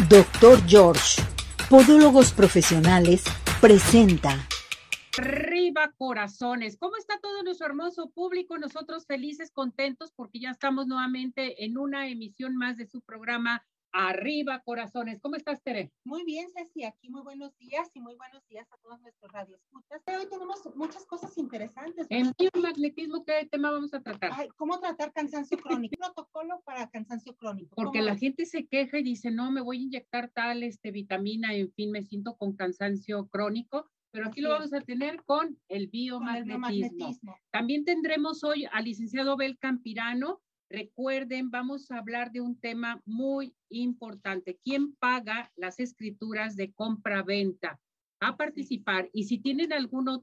Doctor George, Podólogos Profesionales, presenta. Arriba corazones. ¿Cómo está todo nuestro hermoso público? Nosotros felices, contentos porque ya estamos nuevamente en una emisión más de su programa Arriba Corazones. ¿Cómo estás, Tere? Muy bien, Ceci, aquí muy buenos días y muy buenos días a todos nuestros radioescuchas. Hoy tenemos muchas cosas interesantes. En biomagnetismo, ¿qué tema vamos a tratar? ¿Cómo tratar cansancio crónico? protocolo para cansancio crónico. Porque la gente se queja y dice, no, me voy a inyectar tal este, vitamina, en fin, me siento con cansancio crónico. Pero aquí lo vamos a tener con el biomagnetismo. Con el biomagnetismo. También tendremos hoy al licenciado Abel Campirano, Recuerden, vamos a hablar de un tema muy importante. ¿Quién paga las escrituras de compra-venta? A participar. Y si tienen alguna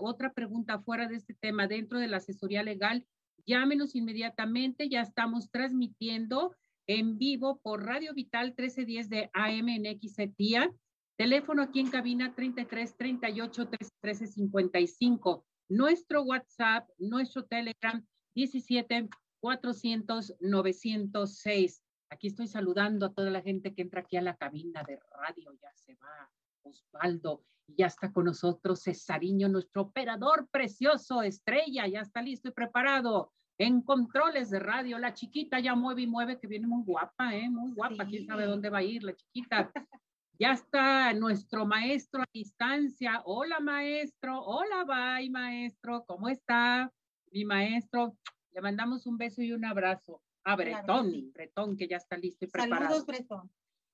otra pregunta fuera de este tema dentro de la asesoría legal, llámenos inmediatamente. Ya estamos transmitiendo en vivo por Radio Vital 1310 de AM en XETIA. Teléfono aquí en cabina 33 38 13 55. Nuestro WhatsApp, nuestro Telegram 17 400 906. Aquí estoy saludando a toda la gente que entra aquí a la cabina de radio. Ya se va Osvaldo y ya está con nosotros Cesariño, nuestro operador precioso, estrella, ya está listo y preparado. En controles de radio, la chiquita ya mueve y mueve, que viene muy guapa, ¿eh? Muy guapa. ¿Quién sabe dónde va a ir la chiquita? Ya está nuestro maestro a distancia. Hola, maestro. Hola, bye, maestro. ¿Cómo está? Mi maestro, le mandamos un beso y un abrazo a Bretón, Bretón, que ya está listo y preparado. Saludos, Bretón.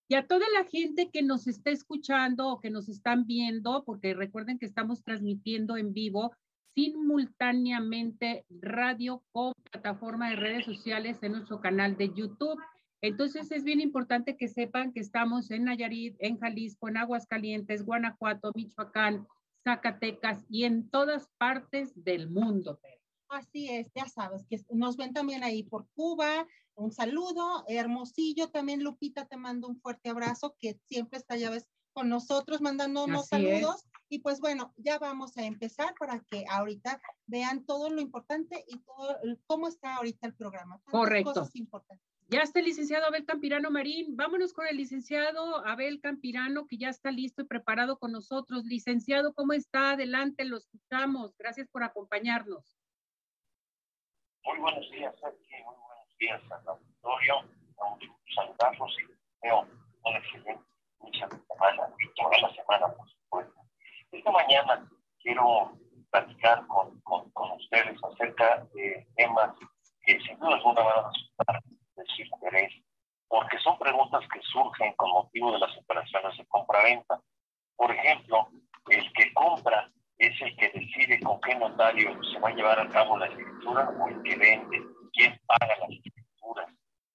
Y a toda la gente que nos está escuchando o que nos están viendo, porque recuerden que estamos transmitiendo en vivo simultáneamente radio con plataforma de redes sociales en nuestro canal de YouTube. Entonces es bien importante que sepan que estamos en Nayarit, en Jalisco, en Aguascalientes, Guanajuato, Michoacán, Zacatecas y en todas partes del mundo. Así es, ya sabes, que nos ven también ahí por Cuba. Un saludo, Hermosillo, también Lupita te mando un fuerte abrazo, que siempre está, ya ves, con nosotros mandándonos saludos. Y pues bueno, ya vamos a empezar para que ahorita vean todo lo importante y todo cómo está ahorita el programa. Correcto. Ya está el licenciado Abel Campirano Marín. Vámonos con el licenciado Abel Campirano, que ya está listo y preparado con nosotros. Licenciado, ¿cómo está? Adelante, lo escuchamos. Gracias por acompañarnos. Muy buenos días, Sergio. Muy buenos días al auditorio. Saludarlos y veo un excelente inicio de semana y toda la semana, por supuesto. Esta mañana quiero platicar con, con, con ustedes acerca de temas que sin duda alguna van a resultar de su interés, porque son preguntas que surgen con motivo de las operaciones de compra-venta. Por ejemplo, el que compra es el que decide notario se va a llevar a cabo la escritura o el que vende, quién paga las escrituras.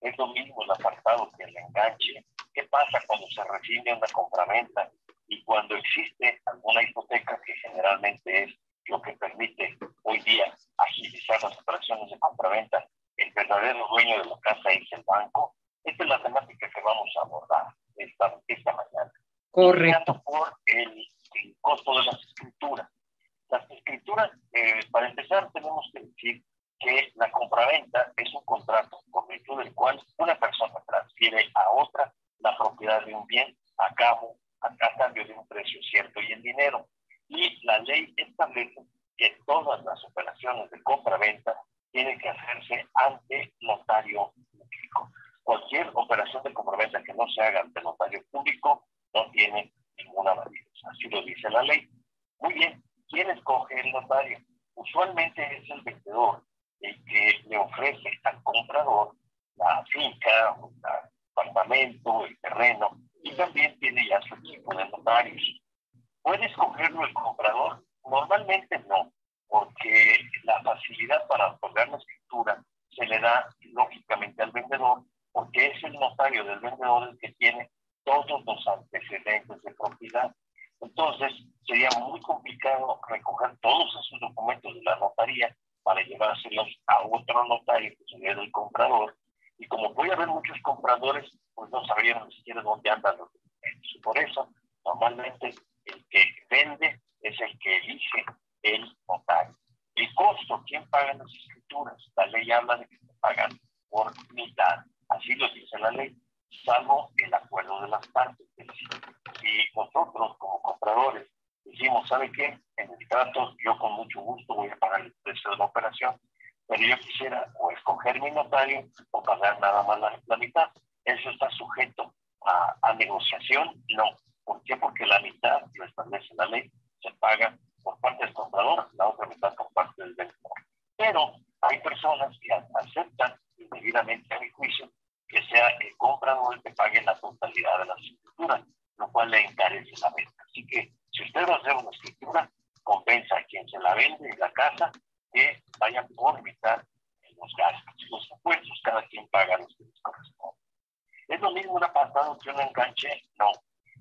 Es lo mismo el apartado que el enganche. ¿Qué pasa cuando se recibe una compraventa y cuando existe alguna hipoteca que generalmente es lo que permite hoy día agilizar las operaciones de compraventa? El verdadero dueño de la casa es el banco. Esta es la temática que vamos a abordar esta, esta mañana. Correcto. Por el, el costo de las escrituras. Las escrituras, eh, para empezar, tenemos que decir que la compraventa es un contrato por virtud del cual una persona transfiere a otra la propiedad de un bien a cabo, a, cambio de un precio cierto y en dinero. Y la ley establece que todas las operaciones de compra-venta tienen que hacerse ante notario público. Cualquier operación de compraventa que no se haga ante notario público no tiene ninguna validez. Así lo dice la ley. Muy bien, ¿Quién escoge el notario? Usualmente es el vendedor el que le ofrece al comprador la finca, el apartamento, el terreno, y también tiene ya su equipo de notarios. ¿Puede escogerlo el comprador? Normalmente no, porque la facilidad para otorgar la escritura se le da lógicamente al vendedor, porque es el notario del vendedor el que tiene todos los antecedentes de propiedad. Entonces, sería muy complicado recoger todos esos documentos de la notaría para llevárselos a que sería del comprador. Y como puede haber muchos compradores, pues no sabrían ni siquiera dónde andan los documentos. Por eso, normalmente, el que vende es el que elige el notario. El costo, ¿quién paga las escrituras? La ley habla de que se pagan por mitad. Así lo dice la ley. salvo el acuerdo de las partes. Si nosotros como compradores decimos, ¿sabe qué? En el trato yo con mucho gusto voy a pagar el precio de la operación, pero yo quisiera o escoger mi notario o pagar nada más la, mitad. Eso está sujeto a, a, negociación, no. ¿Por qué? Porque la mitad, lo establece la ley, se paga por parte del comprador, la otra mitad por parte del vendedor. Pero hay personas que aceptan indebidamente a mi juicio que sea el comprador el que pague la totalidad de la escritura, lo cual le encarece la venta. Así que si usted va a hacer una escritura, compensa a quien se la vende la casa que vaya por mitad en los gastos los impuestos, cada quien paga los que les corresponde. ¿Es lo mismo un apartado que un enganche? No.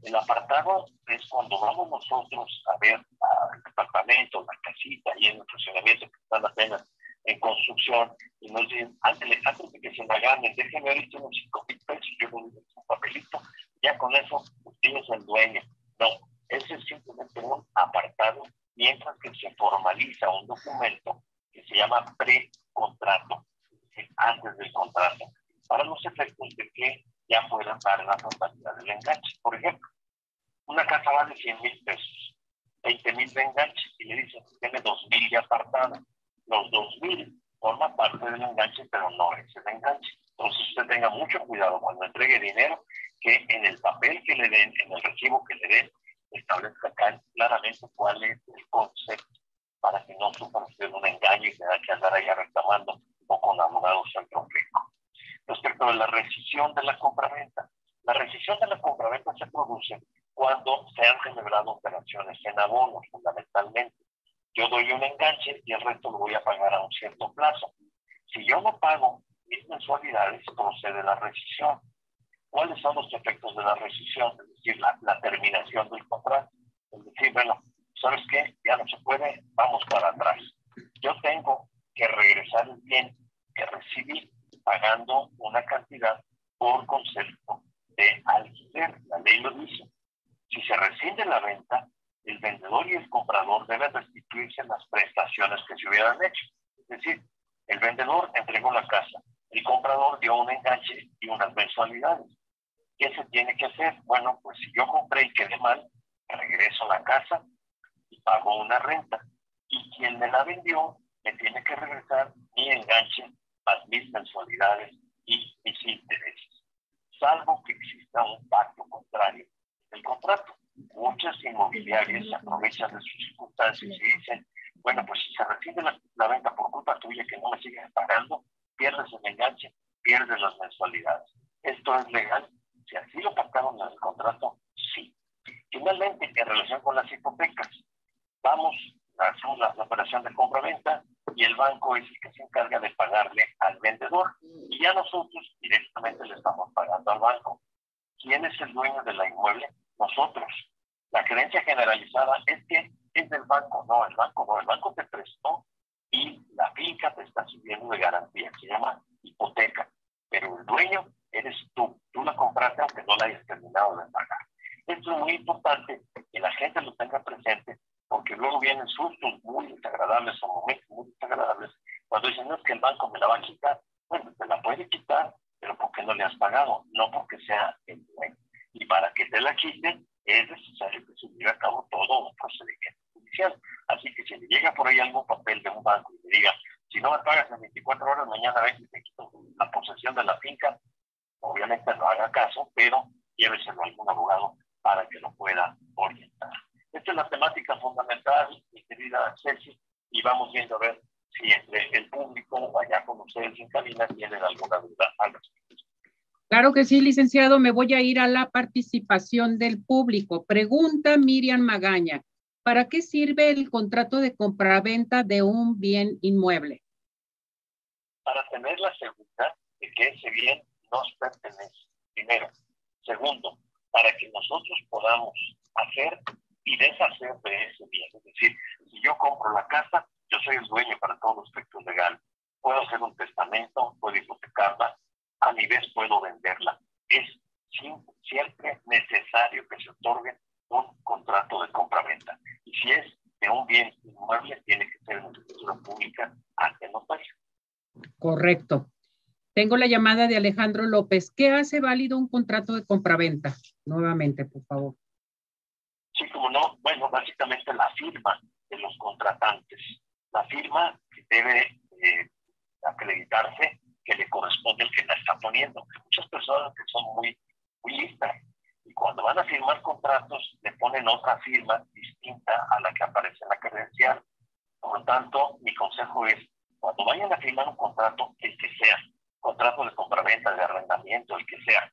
El apartado es cuando vamos nosotros a ver el departamento, la casita y el funcionamiento que están apenas en construcción y nos dicen, antes, antes de que se me ganen, déjenme ahorita unos cinco mil pesos, yo un papelito, ya con eso usted es el dueño. No, ese es simplemente un apartado, mientras que se formaliza un documento que se llama precontrato, antes del contrato, para los efectos de que ya puedan dar la totalidad del enganche. Por ejemplo, una casa vale 100 mil pesos, 20 mil de enganche, y le dicen, tiene 2 mil ya apartado. Los 2 mil forman parte del enganche, pero no es el enganche. Entonces usted tenga mucho cuidado cuando entregue dinero, que en el papel que le den, en el recibo que le den, establezca claramente cuál es el concepto para que no sufra usted un engaño y tenga que andar ahí reclamando o con abogados al conflicto. Respecto a la rescisión de la compraventa, la rescisión de la compraventa se produce cuando se han celebrado operaciones en abonos, fundamentalmente. Yo doy un enganche y el resto lo voy a pagar a un cierto plazo. Si yo no pago mis mensualidades, procede la rescisión. ¿Cuáles son los efectos de la rescisión? Es decir, la, la terminación del contrato. Es decir, bueno, ¿sabes qué? Ya no se puede, vamos para atrás. Yo tengo que regresar el bien que recibí pagando una cantidad por concepto de alquiler. La ley lo dice. Si se rescinde la venta, el vendedor y el comprador deben restituirse las prestaciones que se hubieran hecho. Es decir, el vendedor entregó la casa, el comprador dio un enganche y unas mensualidades. ¿Qué se tiene que hacer? Bueno, pues si yo compré y quedé mal, regreso a la casa y pago una renta. Y quien me la vendió me tiene que regresar mi enganche más mis mensualidades y mis intereses, salvo que exista un pacto contrario del contrato. Muchas inmobiliarias aprovechan de sus circunstancias y dicen, bueno, pues si se recibe la, venta por culpa tuya que no me sigues pagando, pierdes el enganche, pierdes las mensualidades. ¿Esto es legal? Si así lo pactaron en el contrato, sí. Finalmente, en relación con las hipotecas, vamos a hacer la, la operación de compra-venta, y el banco es el que se encarga de pagarle al vendedor y ya nosotros directamente le estamos pagando al banco. ¿Quién es el dueño de la inmueble? Nosotros. La creencia generalizada es que es del banco. No, el banco no. El banco te prestó y la finca te está subiendo de garantía. Se llama hipoteca. Pero el dueño eres tú. Tú la compraste aunque no la hayas terminado de pagar. Esto es muy importante que la gente lo tenga presente porque luego vienen sustos muy desagradables o momentos muy desagradables cuando dicen, no es que el banco me la va a quitar. Bueno, te la puede quitar, pero porque no le has pagado, no porque sea el dueño. Y para que te la quiten, es necesario que se lleve a cabo todo un procedimiento judicial. Así que si le llega por ahí algún papel de un banco y le diga, si no me pagas en 24 horas, mañana ven y te quito la posesión de la finca, obviamente no haga caso, pero lléveselo a algún abogado para que lo pueda orientar. Esta es la temática fundamental, mi querida Ceci, y vamos viendo a ver si el público allá con ustedes en cabina tienen alguna duda al respecto. Claro que sí, licenciado. Me voy a ir a la participación del público. Pregunta Miriam Magaña. ¿Para qué sirve el contrato de compraventa de un bien inmueble? Para tener la seguridad de que ese bien nos pertenece, primero. Segundo, para que nosotros podamos hacer y deshacer de ese bien. Es decir, si yo compro la casa, yo soy el dueño para todos los efectos legales. Puedo hacer un testamento, puedo hipotecarla, a mi vez puedo venderla. Es siempre necesario que se otorgue un contrato de compraventa. Y si es de un bien inmueble, tiene que ser en escritura pública ante notario. Correcto. Tengo la llamada de Alejandro López. ¿Qué hace válido un contrato de compraventa? Nuevamente, por favor. Sí, como no. Bueno, básicamente la firma de los contratantes. La firma que debe eh, acreditarse que le corresponde el que la está poniendo. Muchas personas que son muy, muy listas y cuando van a firmar contratos le ponen otra firma distinta a la que aparece en la credencial. Por lo tanto, mi consejo es, cuando vayan a firmar un contrato, el que sea, contrato de compraventa, de arrendamiento, el que sea,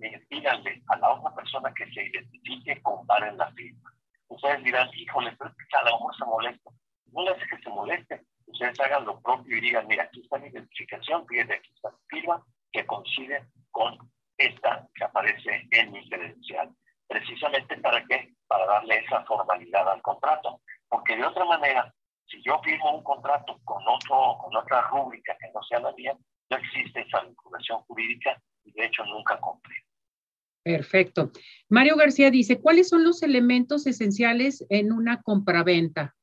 eh, díganle a la otra persona que se identifique, comparen la firma. Ustedes dirán, híjole, pero a lo mejor se molesta. No le hace que se moleste. Ustedes hagan lo propio y digan, mira, aquí está mi identificación, fíjate, aquí está mi firma, que coincide con esta que aparece en mi credencial. Precisamente para qué? Para darle esa formalidad al contrato. Porque de otra manera, si yo firmo un contrato con, otro, con otra rúbrica que no sea la mía, no existe esa vinculación jurídica y de hecho nunca compré. Perfecto. Mario García dice, ¿cuáles son los elementos esenciales en una compraventa?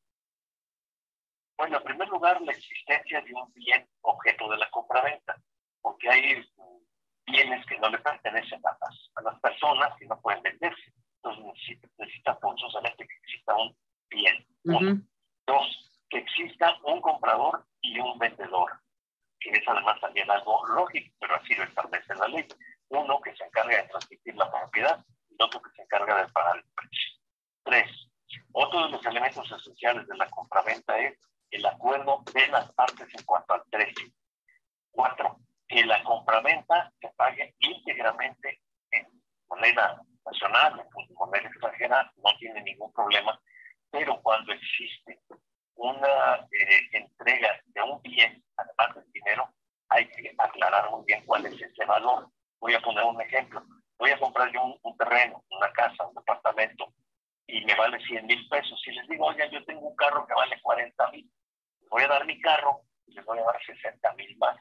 Bueno, en primer lugar, la existencia de un bien objeto de la compraventa, porque hay bienes que no le pertenecen a las, a las personas que no pueden venderse. Entonces necesita, necesita forzosamente que exista un bien. Dos, que exista un comprador y un vendedor, que es además también algo lógico, pero así lo establece la ley. Uno que se encarga de transmitir la propiedad y otro que se encarga de pagar el precio. Tres, otro de los elementos esenciales de la compraventa es el acuerdo de las partes en cuanto al precio. Cuatro, que la compraventa se pague íntegramente en moneda nacional, en moneda extranjera, no tiene ningún problema, pero cuando existe una eh, entrega de un bien, además del dinero, hay que aclarar muy bien cuál es ese valor. Voy a poner un ejemplo. Voy a comprar yo un, terreno, una casa, un departamento, y me vale 100 mil pesos. Si les digo, oye, yo tengo un carro que vale 40 mil, voy a dar mi carro y les voy a dar 60 mil más.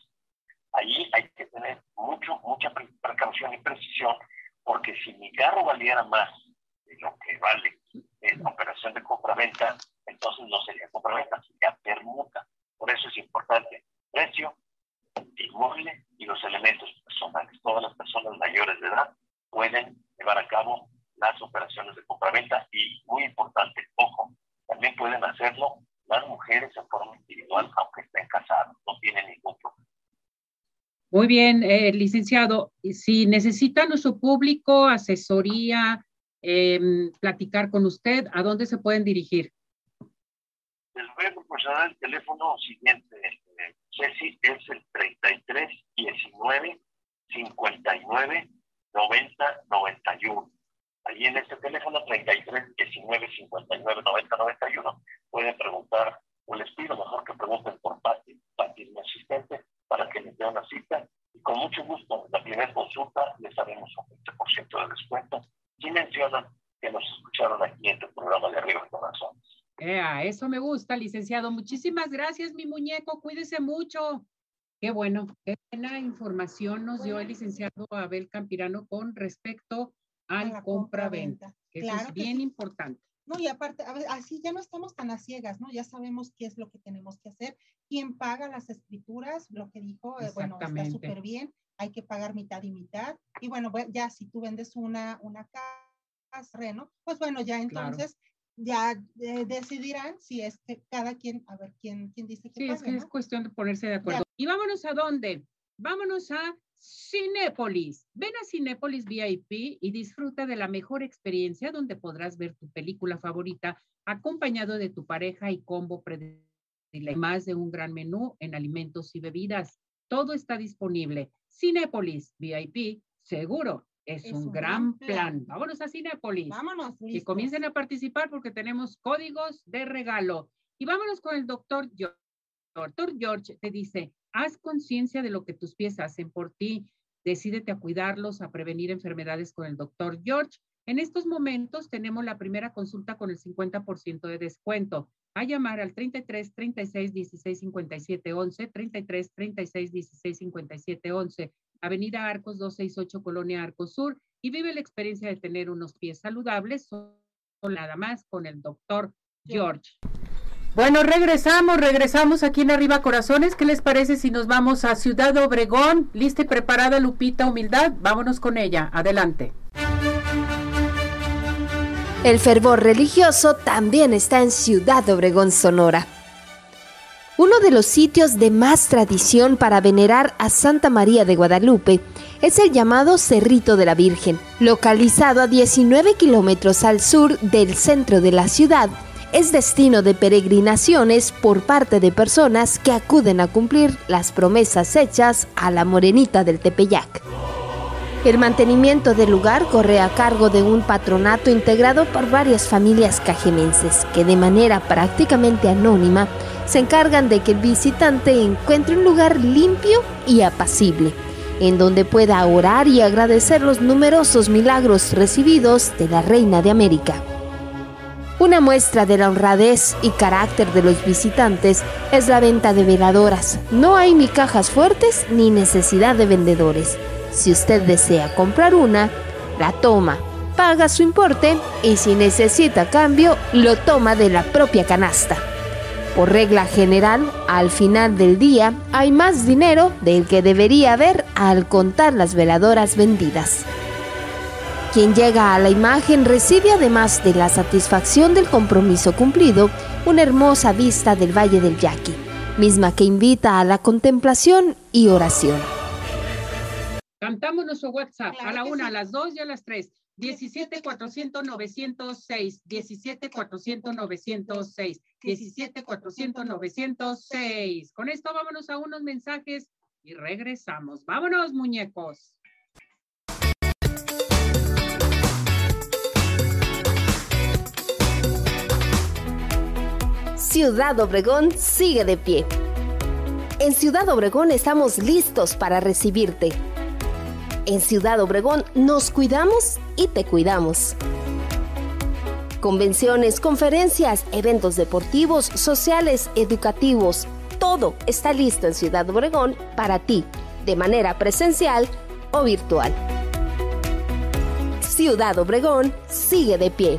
Allí hay que tener mucho, mucha precaución y precisión, porque si mi carro valiera más de lo que vale la operación de compraventa, entonces no sería compraventa, sería permuta. Por eso es importante precio, inmueble y los elementos personales. Todas las personas mayores de edad pueden llevar a cabo las operaciones de compraventa y muy importante, ojo, también pueden hacerlo las mujeres en forma individual, aunque estén casadas, no tienen ningún problema. Muy bien, eh, licenciado. Si necesita nuestro público asesoría, em, platicar con usted, ¿a dónde se pueden dirigir? Les voy a proporcionar el teléfono siguiente. Eh, Ceci es el 33 19 59 90 91. Allí en este teléfono 33 19 59 90 91 pueden preguntar, o les pido mejor que pregunten por Pati, Pati mi asistente, para que les dé una cita. Y con mucho gusto, en la primera consulta les haremos un 20% de descuento. Si mencionan que nos escucharon aquí en tu programa de Arriba Corazones. Eh, licenciado. Muchísimas gracias, mi muñeco. Cuídese mucho. Qué bueno, qué buena información nos dio el licenciado Abel Campirano con respecto al compra-venta, que eso es bien importante. No, y aparte, así ya no estamos tan a ciegas, ¿no? Ya sabemos qué es lo que tenemos que hacer. ¿Quién paga las escrituras? Lo que dijo, eh, bueno, está súper bien. Hay que pagar mitad y mitad. Y bueno, ya si tú vendes una, una casa, ¿no? Pues bueno, ya entonces ya eh, decidirán si es que cada quien, a ver quién, quién dice que Sí, es que es cuestión de ponerse de acuerdo. Y vámonos a dónde? Vámonos a Cinépolis. Ven a Cinépolis VIP y disfruta de la mejor experiencia donde podrás ver tu película favorita acompañado de tu pareja y combo predilecto. Más de un gran menú en alimentos y bebidas. Todo está disponible. Cinépolis VIP, seguro. Es, un, gran plan. Vámonos a Cinépolis. Vámonos. Y comiencen a participar porque tenemos códigos de regalo. Y vámonos con el doctor George. Doctor George te dice, haz conciencia de lo que tus pies hacen por ti. Decídete a cuidarlos, a prevenir enfermedades con el doctor George. En estos momentos tenemos la primera consulta con el 50% de descuento. A llamar al 33 36 16 57 11, 33 36 16 57 11, Avenida Arcos 268, Colonia Arcos Sur, y vive la experiencia de tener unos pies saludables, solo nada más con el doctor George. Bueno, regresamos, regresamos aquí en Arriba Corazones. ¿Qué les parece si nos vamos a Ciudad Obregón? Lista y preparada Lupita Humildad. Vámonos con ella. Adelante. El fervor religioso también está en Ciudad Obregón, Sonora. Uno de los sitios de más tradición para venerar a Santa María de Guadalupe es el llamado Cerrito de la Virgen, localizado a 19 kilómetros al sur del centro de la ciudad es destino de peregrinaciones por parte de personas que acuden a cumplir las promesas hechas a la morenita del Tepeyac. El mantenimiento del lugar corre a cargo de un patronato integrado por varias familias cajemenses que de manera prácticamente anónima se encargan de que el visitante encuentre un lugar limpio y apacible, en donde pueda orar y agradecer los numerosos milagros recibidos de la Reina de América. Una muestra de la honradez y carácter de los visitantes es la venta de veladoras. No hay ni cajas fuertes ni necesidad de vendedores. Si usted desea comprar una, la toma, paga su importe y si necesita cambio, lo toma de la propia canasta. Por regla general, al final del día hay más dinero del que debería haber al contar las veladoras vendidas. Quien llega a la imagen recibe además de la satisfacción del compromiso cumplido, una hermosa vista del Valle del Yaqui, misma que invita a la contemplación y oración. Cantamos nuestro WhatsApp a la una, a las dos y a las tres. 17 400 906, 17 400 906, 17 400 906. Con esto vámonos a unos mensajes y regresamos. Vámonos, muñecos. Ciudad Obregón sigue de pie. En Ciudad Obregón estamos listos para recibirte. En Ciudad Obregón nos cuidamos y te cuidamos. Convenciones, conferencias, eventos deportivos, sociales, educativos, todo está listo en Ciudad Obregón para ti, de manera presencial o virtual. Ciudad Obregón sigue de pie.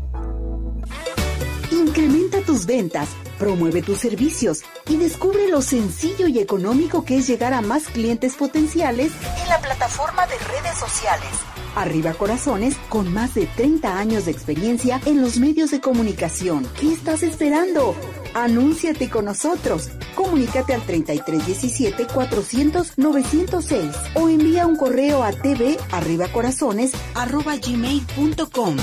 Incrementa tus ventas, promueve tus servicios y descubre lo sencillo y económico que es llegar a más clientes potenciales en la plataforma de redes sociales. Arriba Corazones, con más de 30 años de experiencia en los medios de comunicación. ¿Qué estás esperando? Anúnciate con nosotros. Comunícate al 3317 400 906 o envía un correo a tvarribacorazones@gmail.com.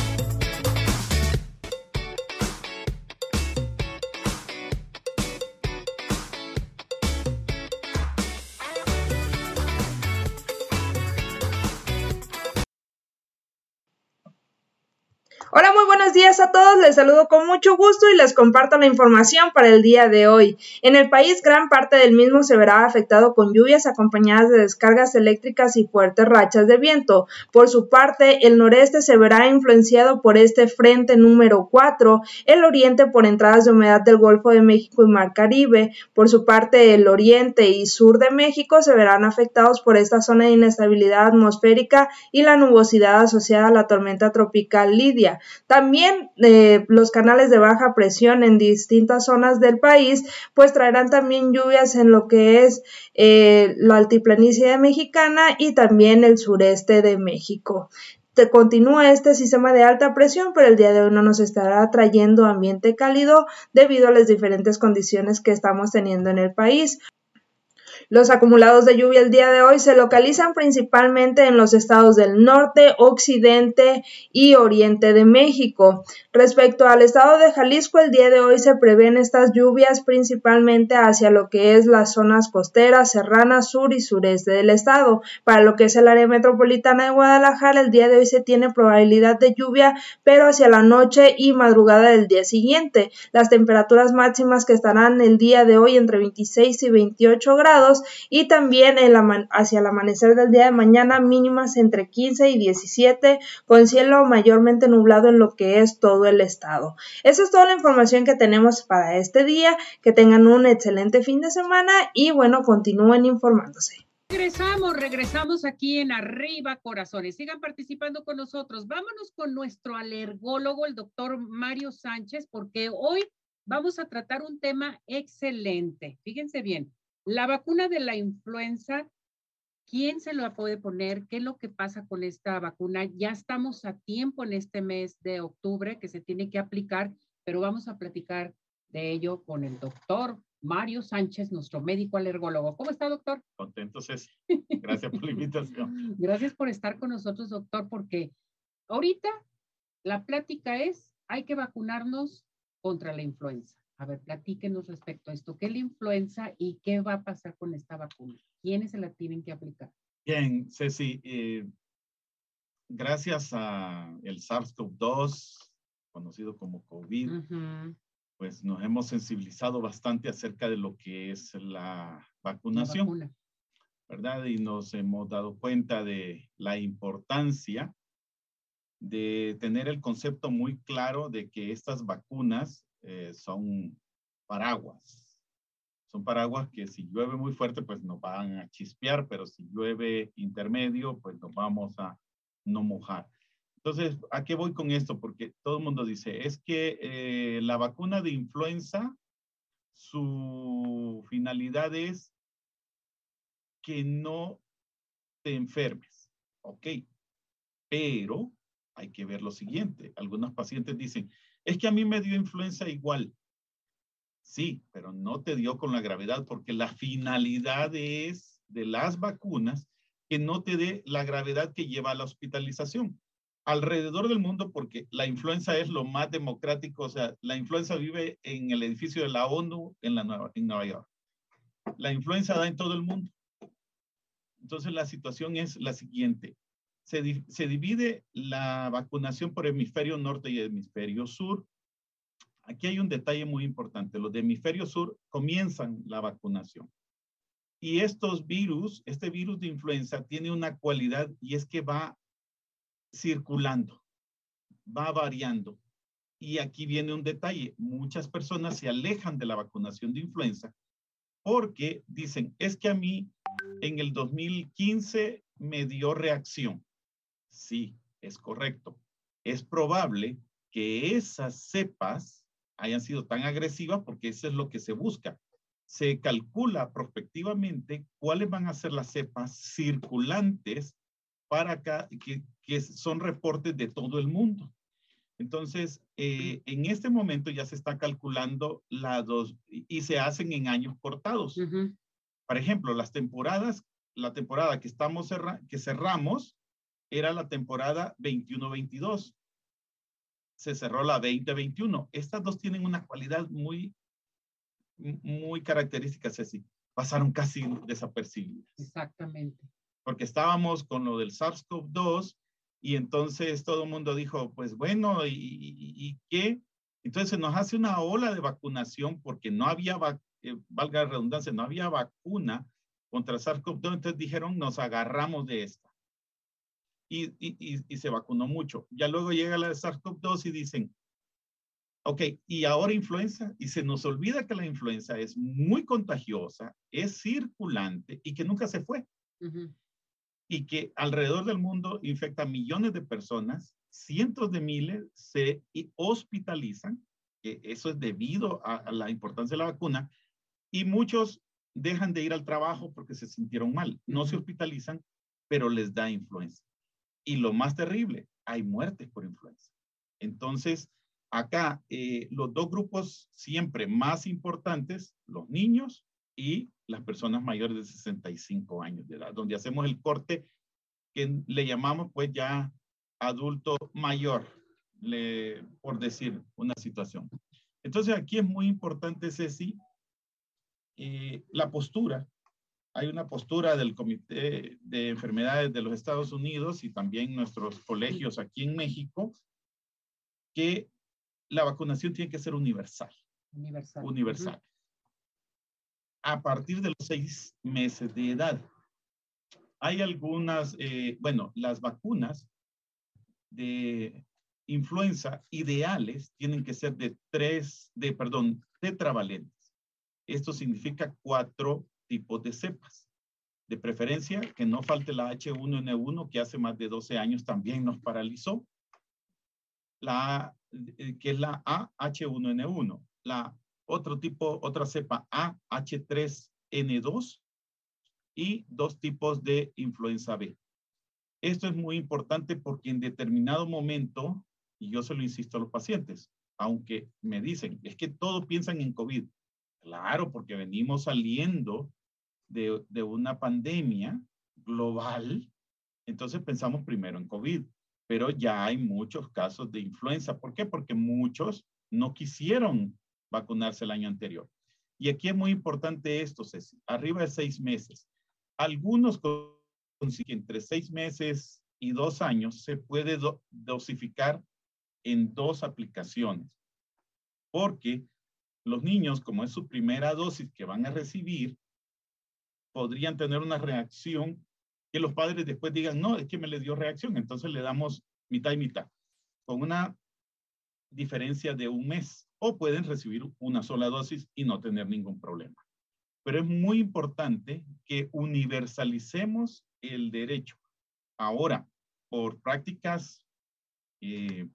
buenos días a todos, les saludo con mucho gusto y les comparto la información para el día de hoy. En el país gran parte del mismo se verá afectado con lluvias acompañadas de descargas eléctricas y fuertes rachas de viento. Por su parte, el noreste se verá influenciado por este frente número 4, el oriente por entradas de humedad del Golfo de México y Mar Caribe. Por su parte, el oriente y sur de México se verán afectados por esta zona de inestabilidad atmosférica y la nubosidad asociada a la tormenta tropical Lidia. También eh, los canales de baja presión en distintas zonas del país pues traerán también lluvias en lo que es eh, la altiplanicie mexicana y también el sureste de México continúa este sistema de alta presión, pero el día de hoy no nos estará trayendo ambiente cálido debido a las diferentes condiciones que estamos teniendo en el país. Los acumulados de lluvia el día de hoy se localizan principalmente en los estados del norte, occidente y oriente de México. Respecto al estado de Jalisco, el día de hoy se prevén estas lluvias principalmente hacia lo que es las zonas costeras, serranas, sur y sureste del estado. Para lo que es el área metropolitana de Guadalajara, el día de hoy se tiene probabilidad de lluvia, pero hacia la noche y madrugada del día siguiente. Las temperaturas máximas que estarán el día de hoy entre 26 y 28 grados y también hacia el amanecer del día de mañana mínimas entre 15 y 17 con cielo mayormente nublado en lo que es todo el estado. Esa es toda la información que tenemos para este día. Que tengan un excelente fin de semana y bueno, continúen informándose. Regresamos, regresamos aquí en Arriba Corazones. Sigan participando con nosotros. Vámonos con nuestro alergólogo, el doctor Mario Sánchez, porque hoy vamos a tratar un tema excelente. Fíjense bien, la vacuna de la influenza ¿Quién se lo puede poner? ¿Qué es lo que pasa con esta vacuna? Ya estamos a tiempo en este mes de octubre que se tiene que aplicar, pero vamos a platicar de ello con el doctor Mario Sánchez, nuestro médico alergólogo. ¿Cómo está, doctor? Contento, Ceci. Gracias por la invitación. Gracias por estar con nosotros, doctor, porque ahorita la plática es, hay que vacunarnos contra la influenza. A ver, platíquenos respecto a esto. ¿Qué es la influenza y qué va a pasar con esta vacuna? ¿Quiénes se la tienen que aplicar? Bien, Ceci, eh, gracias a el SARS-CoV-2, conocido como COVID, pues nos hemos sensibilizado bastante acerca de lo que es la vacunación, ¿verdad? Y nos hemos dado cuenta de la importancia de tener el concepto muy claro de que estas vacunas eh, son paraguas. Son paraguas que si llueve muy fuerte, pues nos van a chispear, pero si llueve intermedio, pues nos vamos a no mojar. Entonces, ¿a qué voy con esto? Porque todo el mundo dice, es que eh, la vacuna de influenza, su finalidad es que no te enfermes. Ok, pero hay que ver lo siguiente. Algunos pacientes dicen, es que a mí me dio influenza igual. Sí, pero no te dio con la gravedad porque la finalidad es de las vacunas que no te dé la gravedad que lleva a la hospitalización. Alrededor del mundo, porque la influenza es lo más democrático, o sea, la influenza vive en el edificio de la ONU en, Nueva, Nueva York. La influenza da en todo el mundo. Entonces la situación es la siguiente se, divide la vacunación por hemisferio norte y hemisferio sur. Aquí hay un detalle muy importante. Los de hemisferio sur comienzan la vacunación. Y estos virus, este virus de influenza tiene una cualidad y es que va circulando, va variando. Y aquí viene un detalle. Muchas personas se alejan de la vacunación de influenza porque dicen, es que a mí en el 2015 me dio reacción. Sí, es correcto. Es probable que esas cepas hayan sido tan agresivas porque eso es lo que se busca. Se calcula prospectivamente cuáles van a ser las cepas circulantes para acá, que, son reportes de todo el mundo. Entonces, eh, en este momento ya se está calculando la dos y se hacen en años cortados. Por ejemplo, las temporadas, la temporada que estamos que cerramos era la temporada 21-22. Se cerró la 20-21. Estas dos tienen una cualidad muy, muy característica, Ceci. Pasaron casi desapercibidas. Exactamente. Porque estábamos con lo del SARS-CoV-2 Y entonces todo el mundo dijo, pues bueno, ¿y, y, qué? Entonces nos hace una ola de vacunación porque no había, eh, valga la redundancia, no había vacuna contra SARS-CoV-2, entonces dijeron, nos agarramos de esta. Y, y, y, se vacunó mucho. Ya luego llega la de SARS-CoV-2 y dicen, ok, y ahora influenza, y se nos olvida que la influenza es muy contagiosa, es circulante y que nunca se fue. Y que alrededor del mundo infecta millones de personas, cientos de miles se hospitalizan, que eso es debido a, la importancia de la vacuna, y muchos dejan de ir al trabajo porque se sintieron mal. No se hospitalizan, pero les da influenza. Y lo más terrible, hay muertes por influenza. Entonces, acá eh, los dos grupos siempre más importantes, los niños y las personas mayores de 65 años de edad, donde hacemos el corte que le llamamos pues ya adulto mayor, por decir una situación. Entonces aquí es muy importante, Ceci, eh, la postura. Hay una postura del Comité de Enfermedades de los Estados Unidos y también nuestros colegios aquí en México, que la vacunación tiene que ser universal. Universal. Universal. A partir de los seis meses de edad. Hay algunas, eh, bueno, las vacunas de influenza ideales tienen que ser de tres, de, perdón, tetravalentes. Esto significa cuatro tipos de cepas. De preferencia, que no falte la H1N1, que hace más de 12 años también nos paralizó. La eh, que es la AH1N1, la otro tipo, otra cepa AH3N2 y dos tipos de influenza B. Esto es muy importante porque en determinado momento, y yo se lo insisto a los pacientes, aunque me dicen, es que todos piensan en COVID. Claro, porque venimos saliendo de, de una pandemia global, entonces pensamos primero en COVID pero ya hay muchos casos de influenza. ¿Por qué? Porque muchos no quisieron vacunarse el año anterior. Y aquí es muy importante esto, Ceci, arriba de seis meses. Algunos consiguen entre seis meses y dos años se puede dosificar en dos aplicaciones, porque los niños, como es su primera dosis que van a recibir, podrían tener una reacción que los padres después digan, no, es que me le dio reacción, entonces le damos mitad y mitad, con una diferencia de un mes, o pueden recibir una sola dosis y no tener ningún problema. Pero es muy importante que universalicemos el derecho. Ahora, por prácticas eh,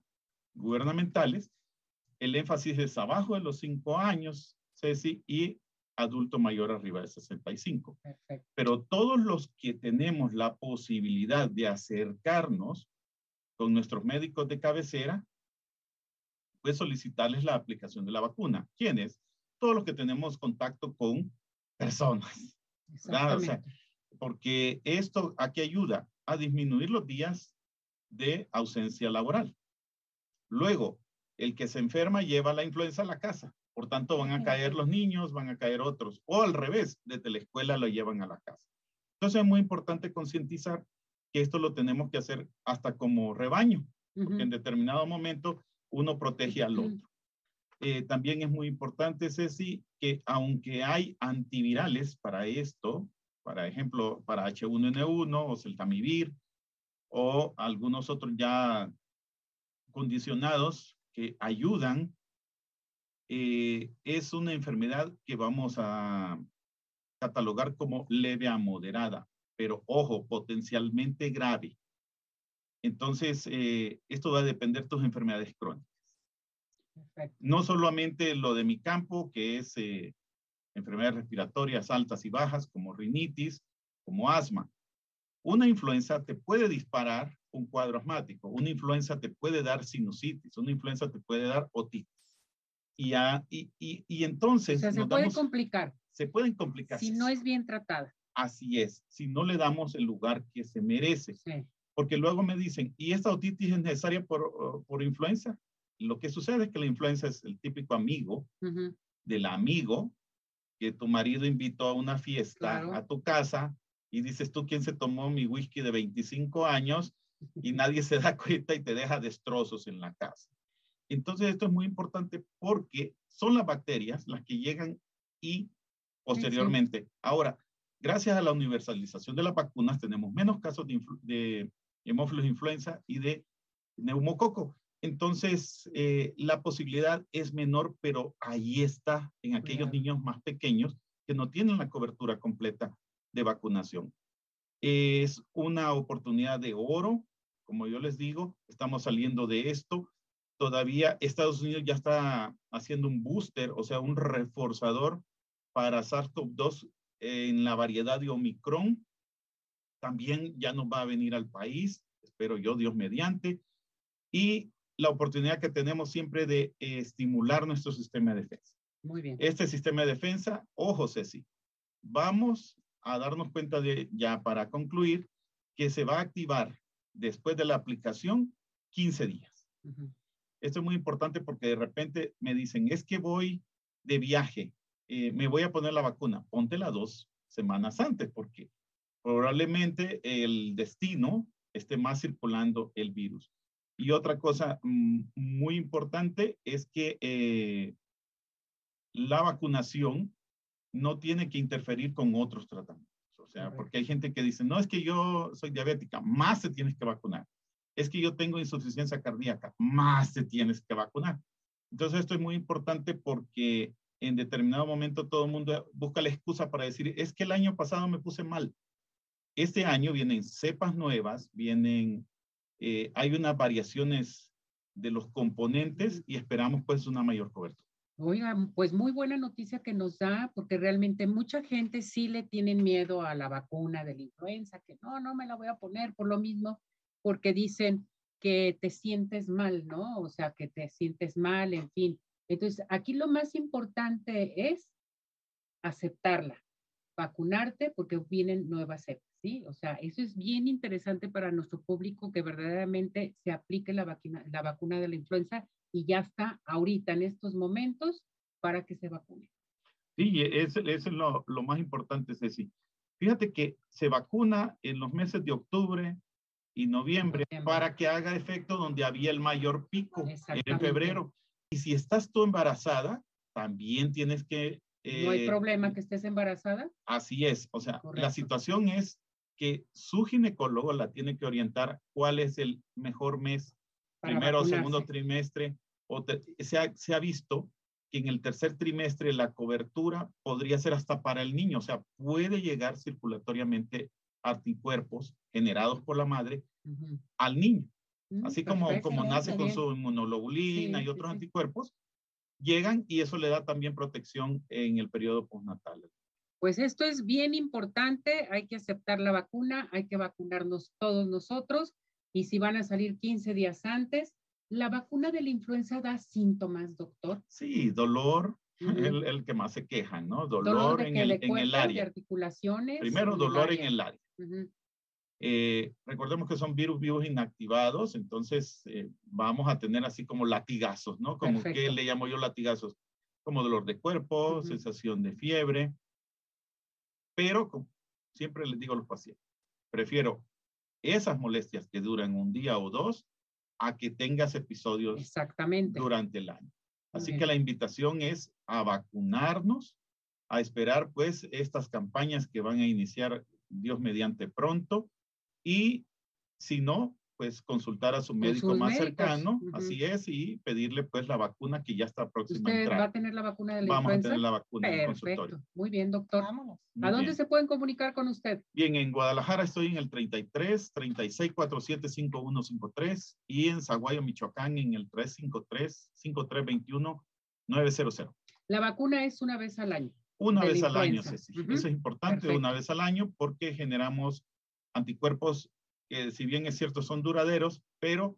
gubernamentales, el énfasis es abajo de los cinco años, Ceci, y adulto mayor arriba de 65. Pero todos los que tenemos la posibilidad de acercarnos con nuestros médicos de cabecera, pues solicitarles la aplicación de la vacuna. ¿Quiénes? Todos los que tenemos contacto con personas. porque esto aquí ayuda a disminuir los días de ausencia laboral. Luego, el que se enferma lleva la influenza a la casa. Por tanto, van a caer los niños, van a caer otros, o al revés, desde la escuela lo llevan a la casa. Entonces es muy importante concientizar que esto lo tenemos que hacer hasta como rebaño, porque en determinado momento uno protege al otro. Eh, también es muy importante, Ceci, que aunque hay antivirales para esto, para ejemplo, para H1N1 o Celtamivir, o algunos otros ya condicionados que ayudan eh, es una enfermedad que vamos a catalogar como leve a moderada, pero ojo, potencialmente grave. Entonces, eh, esto va a depender de tus enfermedades crónicas. No solamente lo de mi campo, que es eh, enfermedades respiratorias altas y bajas, como rinitis, como asma. Una influenza te puede disparar un cuadro asmático, una influenza te puede dar sinusitis, una influenza te puede dar otitis. Y, y, y, entonces... se puede complicar. Se pueden complicar. Si no es bien tratada. Así es, si no le damos el lugar que se merece. Porque luego me dicen, ¿y esta otitis es necesaria por, por influenza? Lo que sucede es que la influenza es el típico amigo del amigo que tu marido invitó a una fiesta a tu casa y dices tú, ¿quién se tomó mi whisky de 25 años? y nadie se da cuenta y te deja destrozos en la casa. Entonces esto es muy importante porque son las bacterias las que llegan y posteriormente. Ahora, gracias a la universalización de las vacunas tenemos menos casos de, de hemófilos influenza y de neumococo. Entonces, eh, la posibilidad es menor, pero ahí está en aquellos niños más pequeños que no tienen la cobertura completa de vacunación. Es una oportunidad de oro, como yo les digo, estamos saliendo de esto. Todavía Estados Unidos ya está haciendo un booster, o sea, un reforzador para SARS-CoV-2 en la variedad de Omicron. También ya nos va a venir al país, espero yo, Dios mediante. Y la oportunidad que tenemos siempre de eh, estimular nuestro sistema de defensa. Muy bien. Este sistema de defensa, ojo Ceci, vamos a darnos cuenta de, ya para concluir, que se va a activar después de la aplicación 15 días. Esto es muy importante porque de repente me dicen, es que voy de viaje, eh, me voy a poner la vacuna, póntela dos semanas antes porque probablemente el destino esté más circulando el virus. Y otra cosa mm, muy importante es que eh, la vacunación no tiene que interferir con otros tratamientos. O sea, porque hay gente que dice, no es que yo soy diabética, más te tienes que vacunar. Es que yo tengo insuficiencia cardíaca, más te tienes que vacunar. Entonces esto es muy importante porque en determinado momento todo el mundo busca la excusa para decir, es que el año pasado me puse mal. Este año vienen cepas nuevas, vienen eh, hay unas variaciones de los componentes y esperamos pues una mayor cobertura. Oigan, pues muy buena noticia que nos da, porque realmente mucha gente sí le tienen miedo a la vacuna de la influenza, que no, no me la voy a poner por lo mismo, porque dicen que te sientes mal, ¿no? O sea, que te sientes mal, en fin. Entonces, aquí lo más importante es aceptarla, vacunarte, porque vienen nuevas cepas. ¿sí? O sea, eso es bien interesante para nuestro público que verdaderamente se aplique la vacuna, la vacuna de la influenza y ya está ahorita en estos momentos para que se vacune. Sí, eso, es lo, lo, más importante, Ceci. Fíjate que se vacuna en los meses de octubre y noviembre, para que haga efecto donde había el mayor pico en febrero. Y si estás tú embarazada, también tienes que... ¿No hay eh, problema que estés embarazada? Así es. O sea, la situación es que su ginecólogo la tiene que orientar cuál es el mejor mes, primero o segundo trimestre. O se, ha, se ha visto que en el tercer trimestre la cobertura podría ser hasta para el niño, o sea, puede llegar circulatoriamente anticuerpos generados por la madre al niño. Mm, Así como, como nace con su inmunoglobulina y otros anticuerpos, llegan y eso le da también protección en el periodo postnatal. Pues esto es bien importante, hay que aceptar la vacuna, hay que vacunarnos todos nosotros y si van a salir 15 días antes, ¿la vacuna de la influenza da síntomas, doctor? Sí, dolor, el, que más se queja, ¿no? Dolor, en, el, en el área. De articulaciones. Primero, dolor en el área. Eh, recordemos que son virus vivos inactivados, entonces eh, vamos a tener así como latigazos, ¿no? Como que le llamo yo latigazos, como dolor de cuerpo, sensación de fiebre, pero, como siempre les digo a los pacientes, prefiero esas molestias que duran un día o dos a que tengas episodios Exactamente. durante el año. Así que la invitación es a vacunarnos, a esperar pues estas campañas que van a iniciar Dios mediante pronto y si no, pues consultar a su médico más cercano, así es, y pedirle pues la vacuna que ya está próxima a entrar. va a tener la vacuna de la Vamos a tener la vacuna en el consultorio. Muy bien, doctor. Vámonos. ¿A dónde se pueden comunicar con usted? Bien, en Guadalajara estoy en el 33 36 47 5153 y en Zaguayo, Michoacán en el 353 5321 900. La vacuna es una vez al año. Una vez al año, Ceci. Eso es importante, una vez al año porque generamos anticuerpos que si bien es cierto son duraderos, pero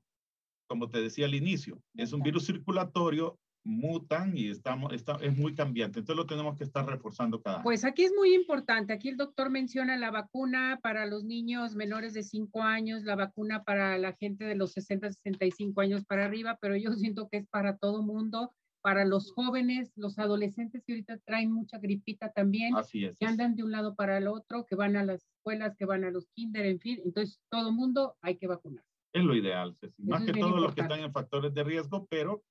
como te decía al inicio, es un virus circulatorio, mutan y estamos, está, es muy cambiante. Entonces lo tenemos que estar reforzando cada año. Pues aquí es muy importante. Aquí el doctor menciona la vacuna para los niños menores de 5 años, la vacuna para la gente de los 60, 65 años para arriba, pero yo siento que es para todo mundo para los jóvenes, los adolescentes que ahorita traen mucha gripita también, Así es. que andan de un lado para el otro, que van a las escuelas, que van a los kinder, en fin, entonces todo mundo hay que vacunar. Es lo ideal, Ceci. Más que todos los que están en factores de riesgo, pero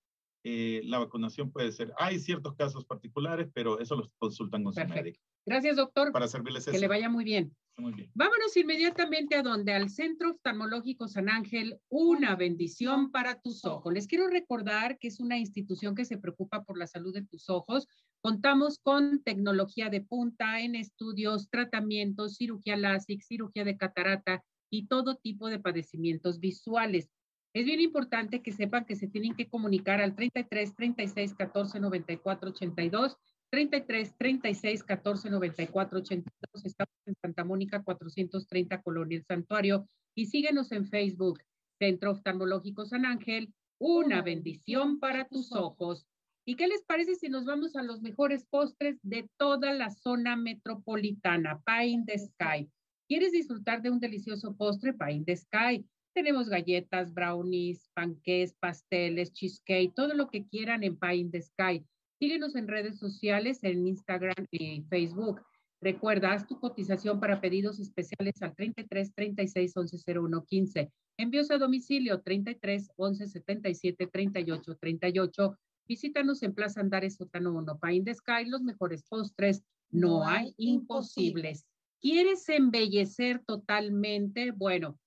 eh, la vacunación puede ser. Hay ciertos casos particulares, pero eso los consultan con su médico. Gracias, doctor. Para servirles Que le vaya muy bien. Muy bien. Vámonos inmediatamente a donde, al Centro Oftalmológico San Ángel, una bendición para tus ojos. Les quiero recordar que es una institución que se preocupa por la salud de tus ojos. Contamos con tecnología de punta en estudios, tratamientos, cirugía láser, cirugía de catarata y todo tipo de padecimientos visuales. Es bien importante que sepan que se tienen que comunicar al 33 36 14 94 82, 33 36 14 94 82. Estamos en Santa Mónica 430 Colonia El Santuario y síguenos en Facebook, Centro Oftalmológico San Ángel, una bendición para tus ojos. ¿Y qué les parece si nos vamos a los mejores postres de toda la zona metropolitana? Pie in the Sky. ¿Quieres disfrutar de un delicioso postre? Pie in the Sky tenemos galletas, brownies, panqués, pasteles, cheesecake, todo lo que quieran en Pie in the Sky. Síguenos en redes sociales, en Instagram y Facebook. Recuerda, haz tu cotización para pedidos especiales al 33 36 11 01 15. Envíos a domicilio 33 11 77 38 38. Visítanos en Plaza Andares Sotano 1, Pie in the Sky, los mejores postres. No, hay imposibles. ¿Quieres embellecer totalmente? Bueno,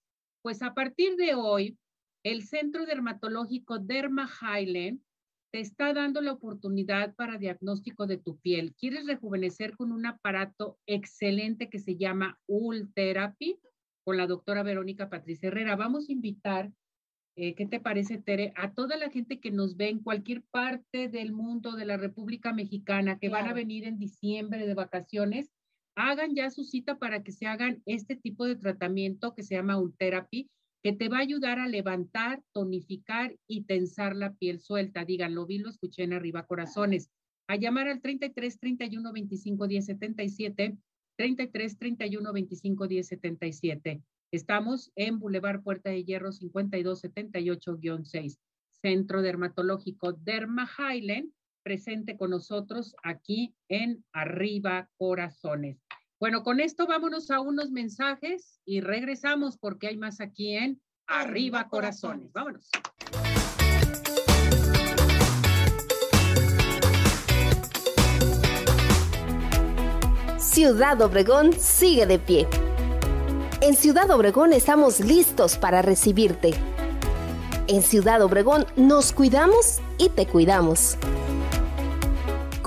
pues a partir de hoy, el Centro Dermatológico Derma Highland te está dando la oportunidad para diagnóstico de tu piel. ¿Quieres rejuvenecer con un aparato excelente que se llama Ultherapy? Con la doctora Verónica Patricia Herrera. Vamos a invitar, eh, ¿qué te parece, Tere? A toda la gente que nos ve en cualquier parte del mundo de la República Mexicana que van a venir en diciembre de vacaciones hagan ya su cita para que se hagan este tipo de tratamiento que se llama Ultherapy, que te va a ayudar a levantar, tonificar y tensar la piel suelta. Díganlo, vi, lo escuché en arriba, corazones. A llamar al 33 31 25 10 77, 33 31 25 10 77. Estamos en Boulevard Puerta de Hierro 5278-6, Centro Dermatológico Derma Highland, presente con nosotros aquí en Arriba Corazones. Bueno, con esto vámonos a unos mensajes y regresamos porque hay más aquí en Arriba Corazones. Vámonos. Ciudad Obregón sigue de pie. En Ciudad Obregón estamos listos para recibirte. En Ciudad Obregón nos cuidamos y te cuidamos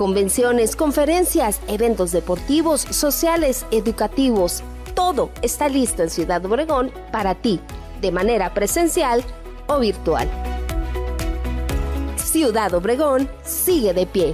convenciones, conferencias, eventos deportivos, sociales, educativos. Todo está listo en Ciudad Obregón para ti, de manera presencial o virtual. Ciudad Obregón sigue de pie.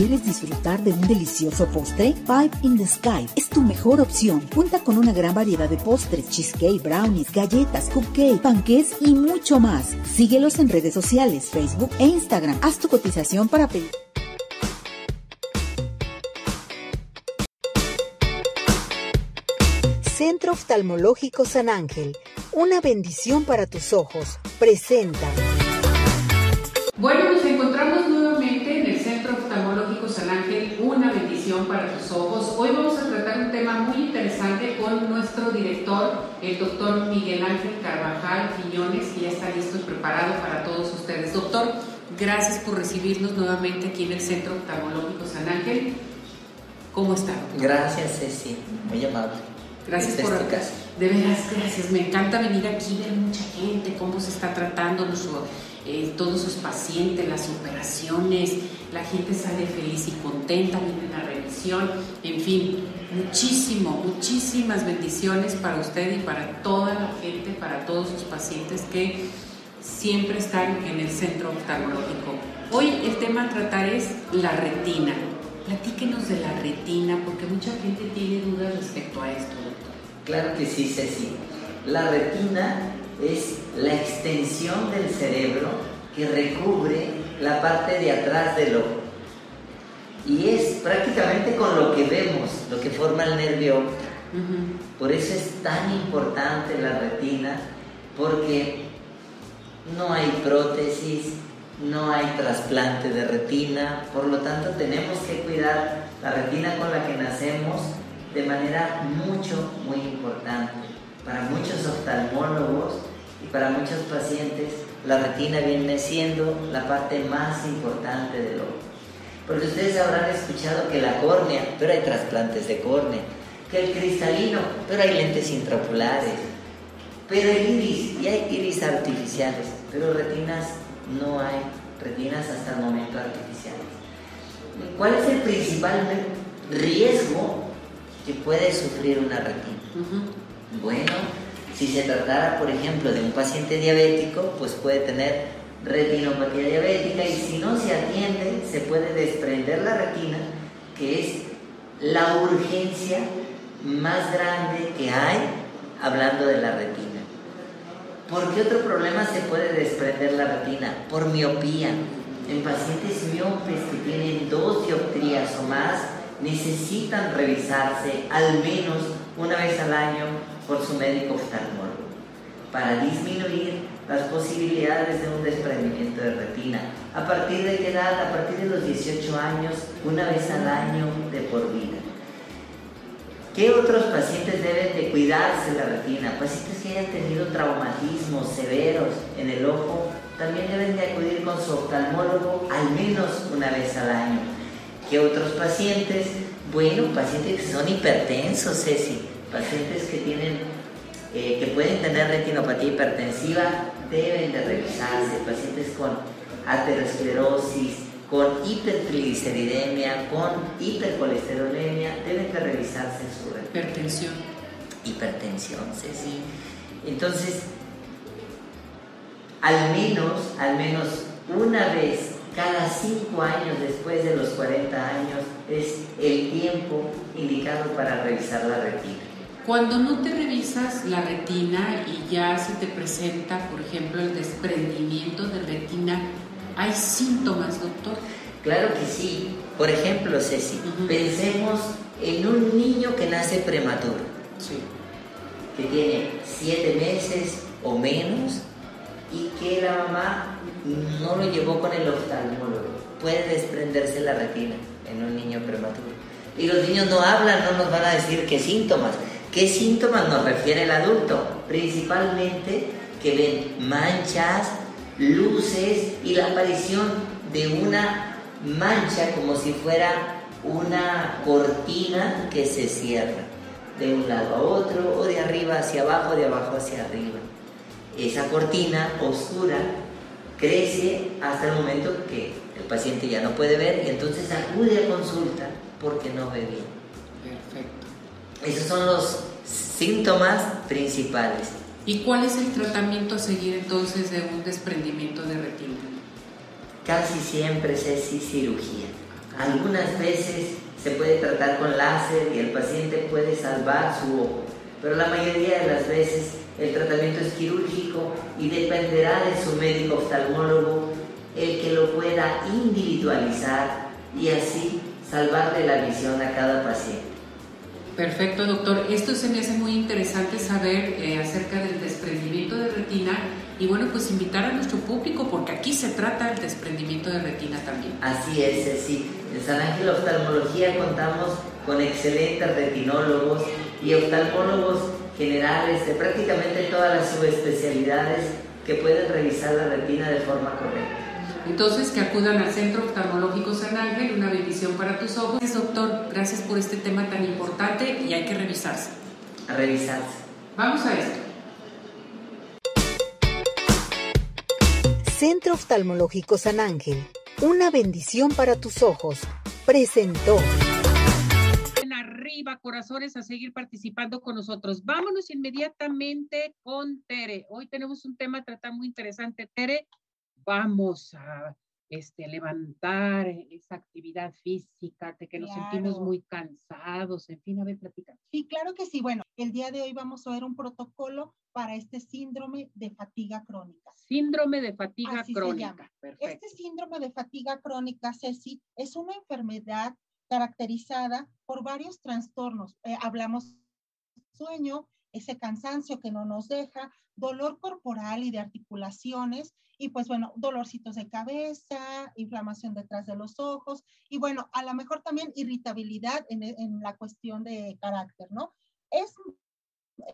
¿Quieres disfrutar de un delicioso postre? Five in the Sky es tu mejor opción. Cuenta con una gran variedad de postres, cheesecake, brownies, galletas, cupcake, panqués y mucho más. Síguelos en redes sociales, Facebook e Instagram. Haz tu cotización para pedir. Centro Oftalmológico San Ángel, una bendición para tus ojos. Presenta. Bueno, nos encontramos nuevamente en el Centro Oftalmológico San Ángel, una bendición para tus ojos. Hoy vamos a tratar un tema muy interesante con nuestro director, el doctor Miguel Ángel Carvajal Quiñones, que ya está listo y preparado para todos ustedes. Doctor, gracias por recibirnos nuevamente aquí en el Centro Oftalmológico San Ángel. ¿Cómo está? Gracias, Ceci, muy amable. Gracias este por caso. De veras, gracias. Me encanta venir aquí, ver mucha gente, cómo se está tratando eh, todos sus pacientes, las operaciones. La gente sale feliz y contenta, viene la revisión. En fin, muchísimo, muchísimas bendiciones para usted y para toda la gente, para todos sus pacientes que siempre están en el centro oftalmológico. Hoy el tema a tratar es la retina. Platíquenos de la retina, porque mucha gente tiene dudas respecto a esto, doctor. Claro que sí, Ceci. La retina es la extensión del cerebro que recubre la parte de atrás del ojo. Y es prácticamente con lo que vemos, lo que forma el nervio. Por eso es tan importante la retina, porque no hay prótesis, no hay trasplante de retina, por lo tanto tenemos que cuidar la retina con la que nacemos de manera mucho, muy importante. Para muchos oftalmólogos y para muchos pacientes, la retina viene siendo la parte más importante del ojo. Porque ustedes habrán escuchado que la córnea, pero hay trasplantes de córnea, que el cristalino, pero hay lentes intraoculares, pero el iris, y hay iris artificiales, pero retinas no hay, retinas hasta el momento artificiales. ¿Cuál es el principal riesgo que puede sufrir una retina? Bueno, si se tratara, por ejemplo, de un paciente diabético, pues puede tener retinopatía diabética y si no se atiende, se puede desprender la retina, que es la urgencia más grande que hay hablando de la retina. ¿Por qué otro problema se puede desprender la retina? Por miopía. En pacientes miopes que tienen dos dioptrías o más, necesitan revisarse al menos una vez al año por su médico oftalmólogo para disminuir las posibilidades de un desprendimiento de retina. ¿A partir de qué edad? A partir de los 18 años, una vez al año de por vida. ¿Qué otros pacientes deben de cuidarse la retina? Pacientes que hayan tenido traumatismos severos en el ojo también deben de acudir con su oftalmólogo al menos una vez al año. ¿Qué otros pacientes? Bueno, pacientes que son hipertensos, Ceci, pacientes que tienen, eh, que pueden tener retinopatía hipertensiva deben de revisarse, pacientes con aterosclerosis, con hipertrigliceridemia, con hipercolesterolemia, deben de revisarse su hipertensión. Hipertensión, sí, sí. Entonces, al menos, al menos una vez cada cinco años después de los 40 años es el tiempo indicado para revisar la retina. Cuando no te revisas la retina y ya se te presenta, por ejemplo, el desprendimiento de retina, ¿Hay síntomas, doctor? Claro que sí. Por ejemplo, Ceci, pensemos en un niño que nace prematuro, que tiene siete meses o menos y que la mamá no lo llevó con el oftalmólogo. Puede desprenderse la retina en un niño prematuro. Y los niños no hablan, no nos van a decir qué síntomas. ¿Qué síntomas nos refiere el adulto? Principalmente que ven manchas, luces y la aparición de una mancha como si fuera una cortina que se cierra de un lado a otro o de arriba hacia abajo, de abajo hacia arriba. Esa cortina oscura crece hasta el momento que el paciente ya no puede ver y entonces acude a consulta porque no ve bien. Esos son los síntomas principales. ¿Y cuál es el tratamiento a seguir entonces de un desprendimiento de retina? Casi siempre es cirugía. Algunas veces se puede tratar con láser y el paciente puede salvar su ojo, pero la mayoría de las veces el tratamiento es quirúrgico y dependerá de su médico oftalmólogo el que lo pueda individualizar y así salvarle la visión a cada paciente. Perfecto, doctor. Esto se me hace muy interesante saber eh, acerca del desprendimiento de retina y bueno, pues invitar a nuestro público porque aquí se trata el desprendimiento de retina también. Así es, sí. En San Ángel Oftalmología contamos con excelentes retinólogos y oftalmólogos generales de prácticamente todas las subespecialidades que pueden revisar la retina de forma correcta. Entonces, que acudan al Centro Oftalmológico San Ángel, una bendición para tus ojos. Doctor, gracias por este tema tan importante y hay que revisarse. a revisarse. Vamos a esto. Centro Oftalmológico San Ángel, una bendición para tus ojos, presentó. En arriba, corazones, a seguir participando con nosotros. Vámonos inmediatamente con Tere. Hoy tenemos un tema a tratar muy interesante. Tere, vamos a este, levantar esa actividad física, de que nos sentimos muy cansados, en fin, a ver, platica. Sí, claro que sí. Bueno, el día de hoy vamos a ver un protocolo para este síndrome de fatiga crónica. Síndrome de fatiga crónica. Este síndrome de fatiga crónica, Ceci, es una enfermedad caracterizada por varios trastornos. Eh, hablamos sueño, ese cansancio que no nos deja, dolor corporal y de articulaciones, y pues bueno, dolorcitos de cabeza, inflamación detrás de los ojos, y bueno, a lo mejor también irritabilidad en, en la cuestión de carácter, ¿no? Es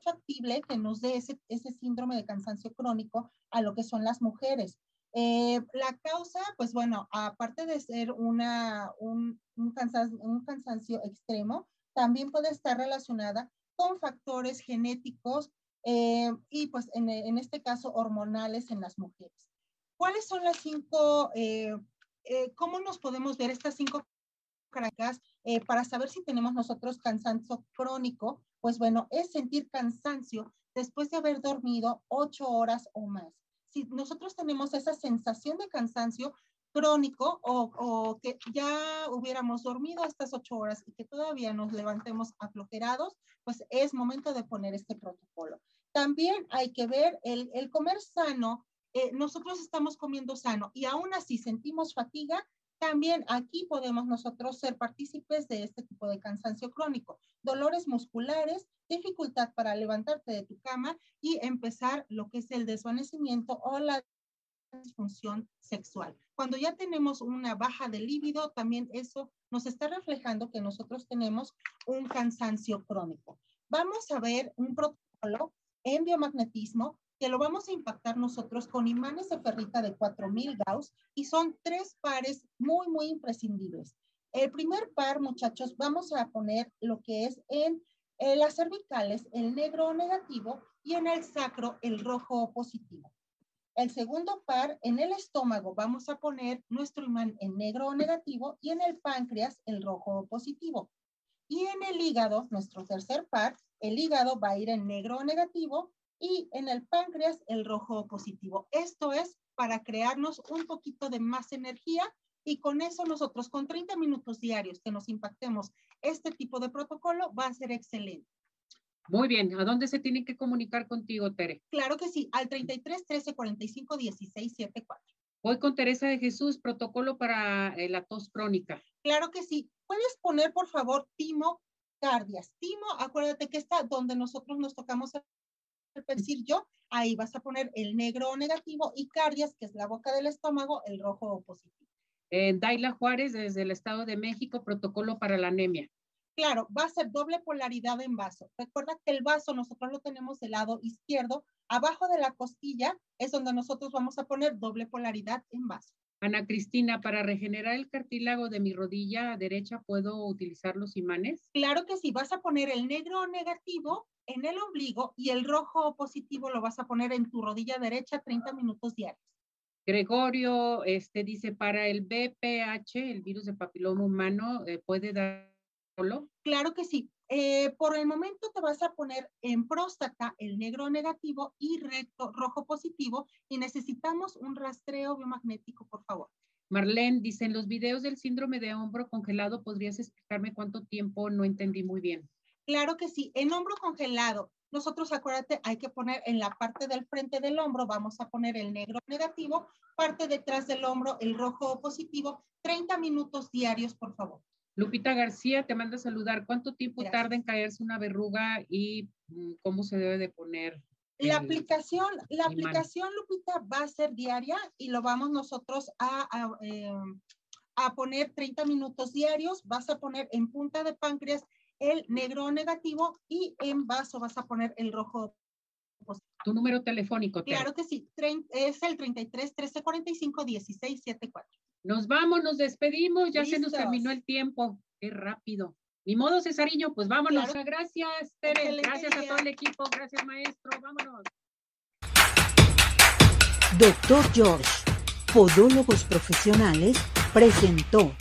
factible que nos dé ese, ese síndrome de cansancio crónico a lo que son las mujeres. Eh, la causa, pues bueno, aparte de ser una, un, un, cansancio, un cansancio extremo, también puede estar relacionada con factores genéticos eh, y pues en, en, este caso hormonales en las mujeres. ¿Cuáles son las cinco, eh, eh, cómo nos podemos ver estas cinco características para saber si tenemos nosotros cansancio crónico? Pues bueno, es sentir cansancio después de haber dormido ocho horas o más. Si nosotros tenemos esa sensación de cansancio, crónico o, o, que ya hubiéramos dormido estas ocho horas y que todavía nos levantemos aflojerados, pues es momento de poner este protocolo. También hay que ver el, el comer sano. Eh, nosotros estamos comiendo sano y aún así sentimos fatiga, también aquí podemos nosotros ser partícipes de este tipo de cansancio crónico, dolores musculares, dificultad para levantarte de tu cama y empezar lo que es el desvanecimiento o la disfunción sexual. Cuando ya tenemos una baja de líbido, también eso nos está reflejando que nosotros tenemos un cansancio crónico. Vamos a ver un protocolo en biomagnetismo que lo vamos a impactar nosotros con imanes de ferrita de 4000 Gauss y son tres pares muy, muy imprescindibles. El primer par, muchachos, vamos a poner lo que es en, en las cervicales, el negro negativo y en el sacro, el rojo positivo. El segundo par, en el estómago vamos a poner nuestro imán en negro o negativo y en el páncreas el rojo o positivo. Y en el hígado, nuestro tercer par, el hígado va a ir en negro o negativo y en el páncreas el rojo o positivo. Esto es para crearnos un poquito de más energía y con eso nosotros con 30 minutos diarios que nos impactemos este tipo de protocolo va a ser excelente. Muy bien, ¿a dónde se tienen que comunicar contigo, Tere? Claro que sí, al 33 13 45 16 74. Voy con Teresa de Jesús, protocolo para eh, la tos crónica. Claro que sí. Puedes poner, por favor, timo cardias. Timo, acuérdate que está donde nosotros nos tocamos el perfil yo, ahí vas a poner el negro o negativo y cardias, que es la boca del estómago, el rojo o positivo. Eh, Daila Juárez, desde el Estado de México, protocolo para la anemia. Claro, va a ser doble polaridad en vaso. Recuerda que el vaso nosotros lo tenemos del lado izquierdo. Abajo de la costilla es donde nosotros vamos a poner doble polaridad en vaso. Ana Cristina, para regenerar el cartílago de mi rodilla derecha, ¿puedo utilizar los imanes? Claro que sí, vas a poner el negro negativo en el ombligo y el rojo positivo lo vas a poner en tu rodilla derecha 30 minutos diarios. Gregorio este, dice, para el BPH, el virus de papiloma humano, eh, ¿puede dar Claro que sí. Eh, por el momento te vas a poner en próstata el negro negativo y recto rojo positivo y necesitamos un rastreo biomagnético, por favor. Marlene dice, en los videos del síndrome de hombro congelado, ¿podrías explicarme cuánto tiempo? No entendí muy bien. Claro que sí. En hombro congelado, nosotros acuérdate, hay que poner en la parte del frente del hombro, vamos a poner el negro negativo, parte detrás del hombro, el rojo positivo, 30 minutos diarios, por favor. Lupita García te manda a saludar. ¿Cuánto tiempo tarda en caerse una verruga y mm, cómo se debe de poner? La aplicación, la aplicación, Lupita, va a ser diaria y lo vamos nosotros a, a, eh, a, poner 30 minutos diarios. Vas a poner en punta de páncreas el negro negativo y en vaso vas a poner el rojo tu número telefónico. Claro que sí, es el 33 13 45 16 74. Nos vamos, nos despedimos, ya se nos terminó el tiempo. Qué rápido. Ni modo, Cesariño, pues vámonos. Gracias, Tere. Gracias a todo el equipo. Gracias, maestro. Vámonos. Doctor George, Podólogos Profesionales, presentó